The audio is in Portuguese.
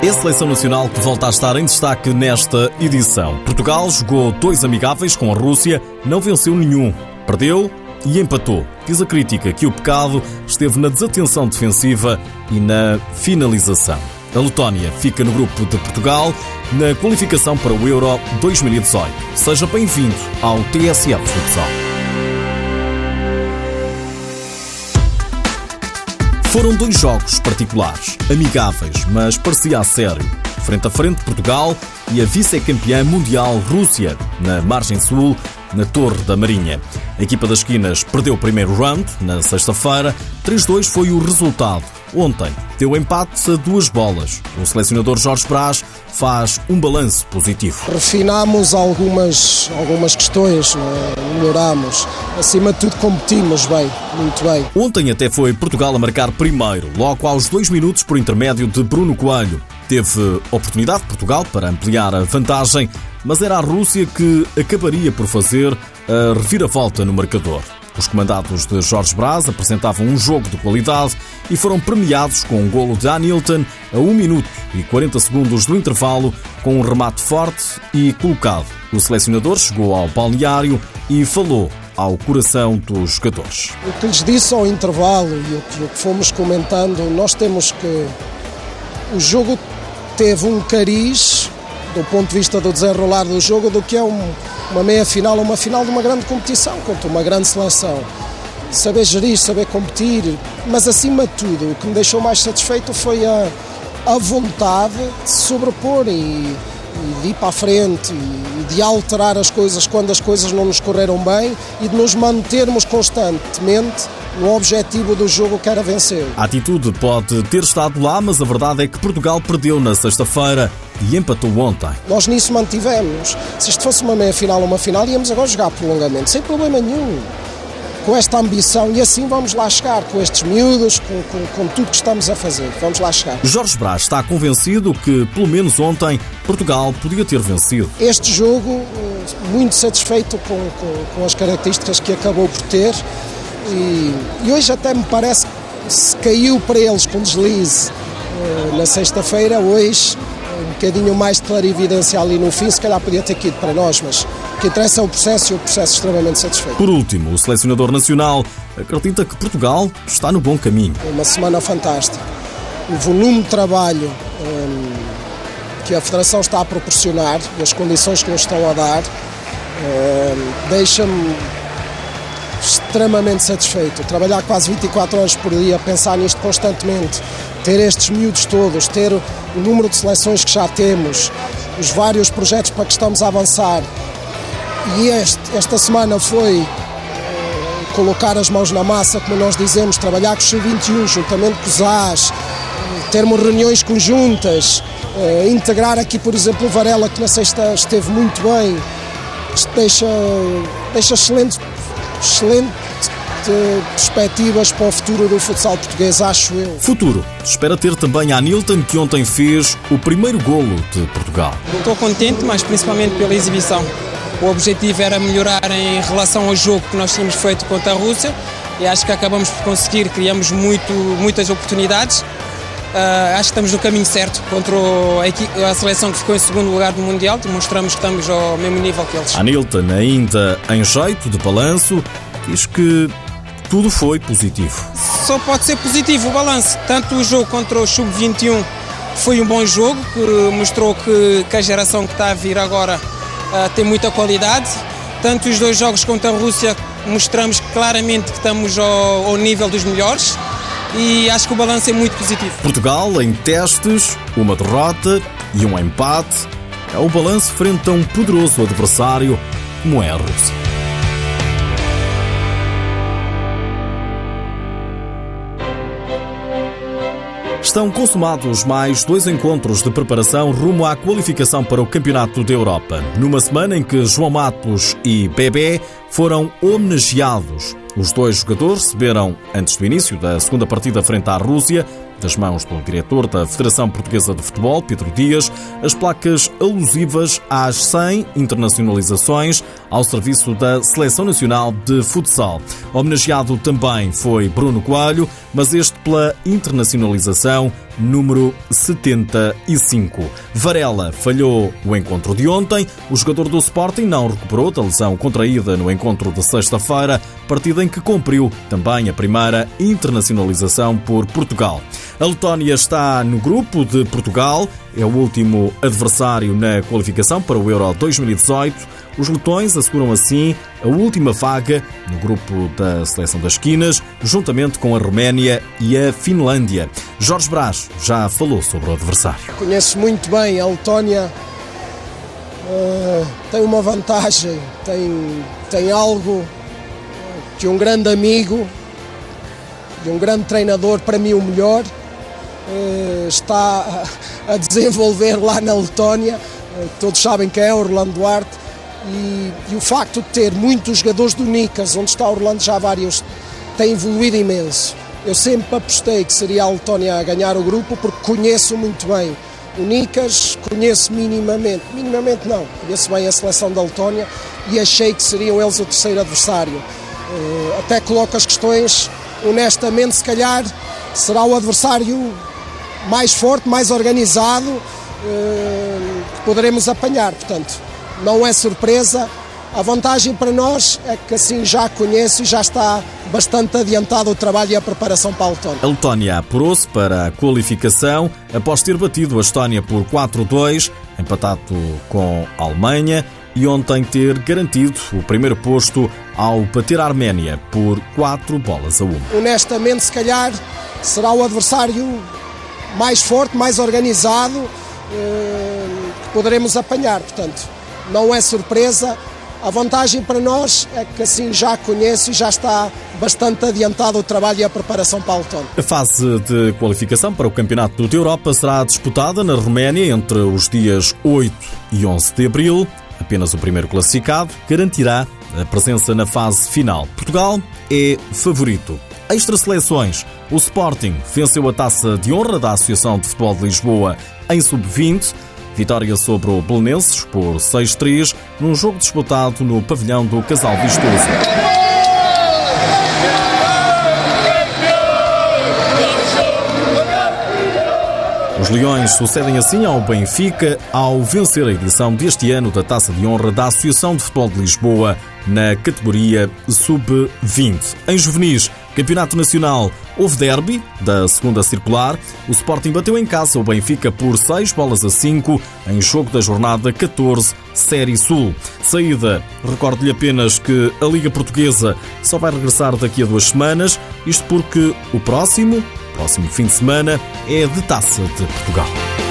É a seleção nacional que volta a estar em destaque nesta edição. Portugal jogou dois amigáveis com a Rússia, não venceu nenhum. Perdeu e empatou. Diz a crítica que o pecado esteve na desatenção defensiva e na finalização. A Letónia fica no grupo de Portugal na qualificação para o Euro 2018. Seja bem-vindo ao TSF Futsal. Foram dois jogos particulares, amigáveis, mas parecia a sério. Frente a frente Portugal e a vice-campeã mundial Rússia, na margem sul, na Torre da Marinha. A equipa das esquinas perdeu o primeiro round, na sexta-feira. 3-2 foi o resultado. Ontem deu empate a duas bolas. O selecionador Jorge Brás faz um balanço positivo. Refinamos algumas, algumas questões, é? melhoramos. Acima de tudo, competimos bem, muito bem. Ontem até foi Portugal a marcar primeiro, logo aos dois minutos por intermédio de Bruno Coelho. Teve oportunidade Portugal para ampliar a vantagem, mas era a Rússia que acabaria por fazer a reviravolta no marcador. Os comandados de Jorge Braz apresentavam um jogo de qualidade e foram premiados com um golo de Anilton a 1 minuto e 40 segundos do intervalo, com um remate forte e colocado. O selecionador chegou ao balneário e falou ao coração dos jogadores. O que lhes disse ao intervalo e o que, fomos comentando, nós temos que. O jogo teve um cariz, do ponto de vista do desenrolar do jogo, do que é um, uma meia final ou uma final de uma grande competição contra uma grande seleção. Saber gerir, saber competir, mas acima de tudo, o que me deixou mais satisfeito foi a, a vontade de sobrepor e, e de ir para a frente e de alterar as coisas quando as coisas não nos correram bem e de nos mantermos constantemente no objetivo do jogo que era vencer. A atitude pode ter estado lá, mas a verdade é que Portugal perdeu na sexta-feira e empatou ontem. Nós nisso mantivemos. Se isto fosse uma meia-final ou uma final, íamos agora jogar prolongamento, sem problema nenhum. Com esta ambição, e assim vamos lá chegar, com estes miúdos, com, com, com tudo que estamos a fazer. Vamos lá chegar. Jorge Brás está convencido que, pelo menos ontem, Portugal podia ter vencido. Este jogo, muito satisfeito com, com, com as características que acabou por ter, e, e hoje até me parece que se caiu para eles com deslize na sexta-feira, hoje um bocadinho mais de clarividência ali no fim, se calhar podia ter ido para nós, mas o que interessa é o processo e o processo extremamente satisfeito. Por último, o selecionador nacional acredita que Portugal está no bom caminho. Uma semana fantástica. O volume de trabalho hum, que a Federação está a proporcionar e as condições que nos estão a dar hum, deixa-me extremamente satisfeito. Trabalhar quase 24 horas por dia, pensar nisto constantemente, ter estes miúdos todos, ter o número de seleções que já temos, os vários projetos para que estamos a avançar. E este, esta semana foi eh, colocar as mãos na massa, como nós dizemos, trabalhar com os 21 juntamente com os AS, termos reuniões conjuntas, eh, integrar aqui, por exemplo, o Varela, que na sexta esteve muito bem. Deixa, deixa excelente excelente perspectivas para o futuro do futsal português, acho eu. Futuro. Espera ter também a Nilton, que ontem fez o primeiro golo de Portugal. Estou contente, mas principalmente pela exibição. O objetivo era melhorar em relação ao jogo que nós tínhamos feito contra a Rússia e acho que acabamos por conseguir, criamos muito, muitas oportunidades. Uh, acho que estamos no caminho certo contra a, a, seleção que ficou em segundo lugar do Mundial. Demonstramos que estamos ao mesmo nível que eles. A Nilton, ainda em jeito de balanço, diz que tudo foi positivo. Só pode ser positivo o balanço. Tanto o jogo contra o Sub-21 foi um bom jogo, que mostrou que, que, a geração que está a vir agora uh, tem muita qualidade. Tanto os dois jogos contra a Rússia mostramos claramente que estamos ao, ao nível dos melhores e acho que o balanço é muito positivo. Portugal em testes, uma derrota e um empate. É o balanço frente a um poderoso adversário como é a Rússia. Estão consumados mais dois encontros de preparação rumo à qualificação para o Campeonato da Europa. Numa semana em que João Matos e Bebé foram homenageados. Os dois jogadores receberam, antes do início da segunda partida frente à Rússia, das mãos do diretor da Federação Portuguesa de Futebol, Pedro Dias, as placas alusivas às 100 internacionalizações ao serviço da Seleção Nacional de Futsal. Homenageado também foi Bruno Coelho, mas este pela internacionalização número 75. Varela falhou o encontro de ontem. O jogador do Sporting não recuperou da lesão contraída no encontro de sexta-feira, partida em que cumpriu também a primeira internacionalização por Portugal. A Letónia está no grupo de Portugal, é o último adversário na qualificação para o Euro 2018. Os letões asseguram assim a última vaga no grupo da Seleção das Quinas, juntamente com a Roménia e a Finlândia. Jorge Brás já falou sobre o adversário. Conheço muito bem a Letónia, uh, tem uma vantagem, tem, tem algo de um grande amigo, de um grande treinador, para mim o melhor, uh, está a desenvolver lá na Letónia. Uh, todos sabem que é Orlando Duarte e, e, o facto de ter muitos jogadores do Nicas, onde está Orlando já vários, tem evoluído imenso. Eu sempre apostei que seria a Letónia a ganhar o grupo porque conheço muito bem o Nicas, conheço minimamente, minimamente não, conheço bem a seleção da Letónia e achei que seriam eles o terceiro adversário. Eh, até coloco as questões, honestamente, se calhar será o adversário mais forte, mais organizado eh, que poderemos apanhar. Portanto, não é surpresa. A vantagem para nós é que assim já conheço e já está bastante adiantado o trabalho e a preparação para a Letónia. A Letónia apurou-se para a qualificação após ter batido a Estónia por 4-2, empatado com a Alemanha e ontem ter garantido o primeiro posto ao bater a Arménia por 4 bolas a 1. Honestamente, se calhar será o adversário mais forte, mais organizado eh, que poderemos apanhar, portanto não é surpresa. A vantagem para nós é que assim já conheço e já está bastante adiantado o trabalho e a preparação para a Letônia. A fase de qualificação para o Campeonato da Europa será disputada na Roménia entre os dias 8 e 11 de abril. Apenas o primeiro classificado garantirá a presença na fase final. Portugal é favorito. Extra seleções. O Sporting venceu a taça de honra da Associação de Futebol de Lisboa em sub-20 Vitória sobre o Belenenses por 6-3 num jogo disputado no pavilhão do Casal Vistoso. Os Leões sucedem assim ao Benfica ao vencer a edição deste ano da Taça de Honra da Associação de Futebol de Lisboa na categoria Sub-20. Em juvenis, Campeonato Nacional, houve derby da segunda circular. O Sporting bateu em casa o Benfica por 6 bolas a 5 em jogo da jornada 14, Série Sul. Saída, recordo-lhe apenas que a Liga Portuguesa só vai regressar daqui a duas semanas, isto porque o próximo, próximo fim de semana, é de Taça de Portugal.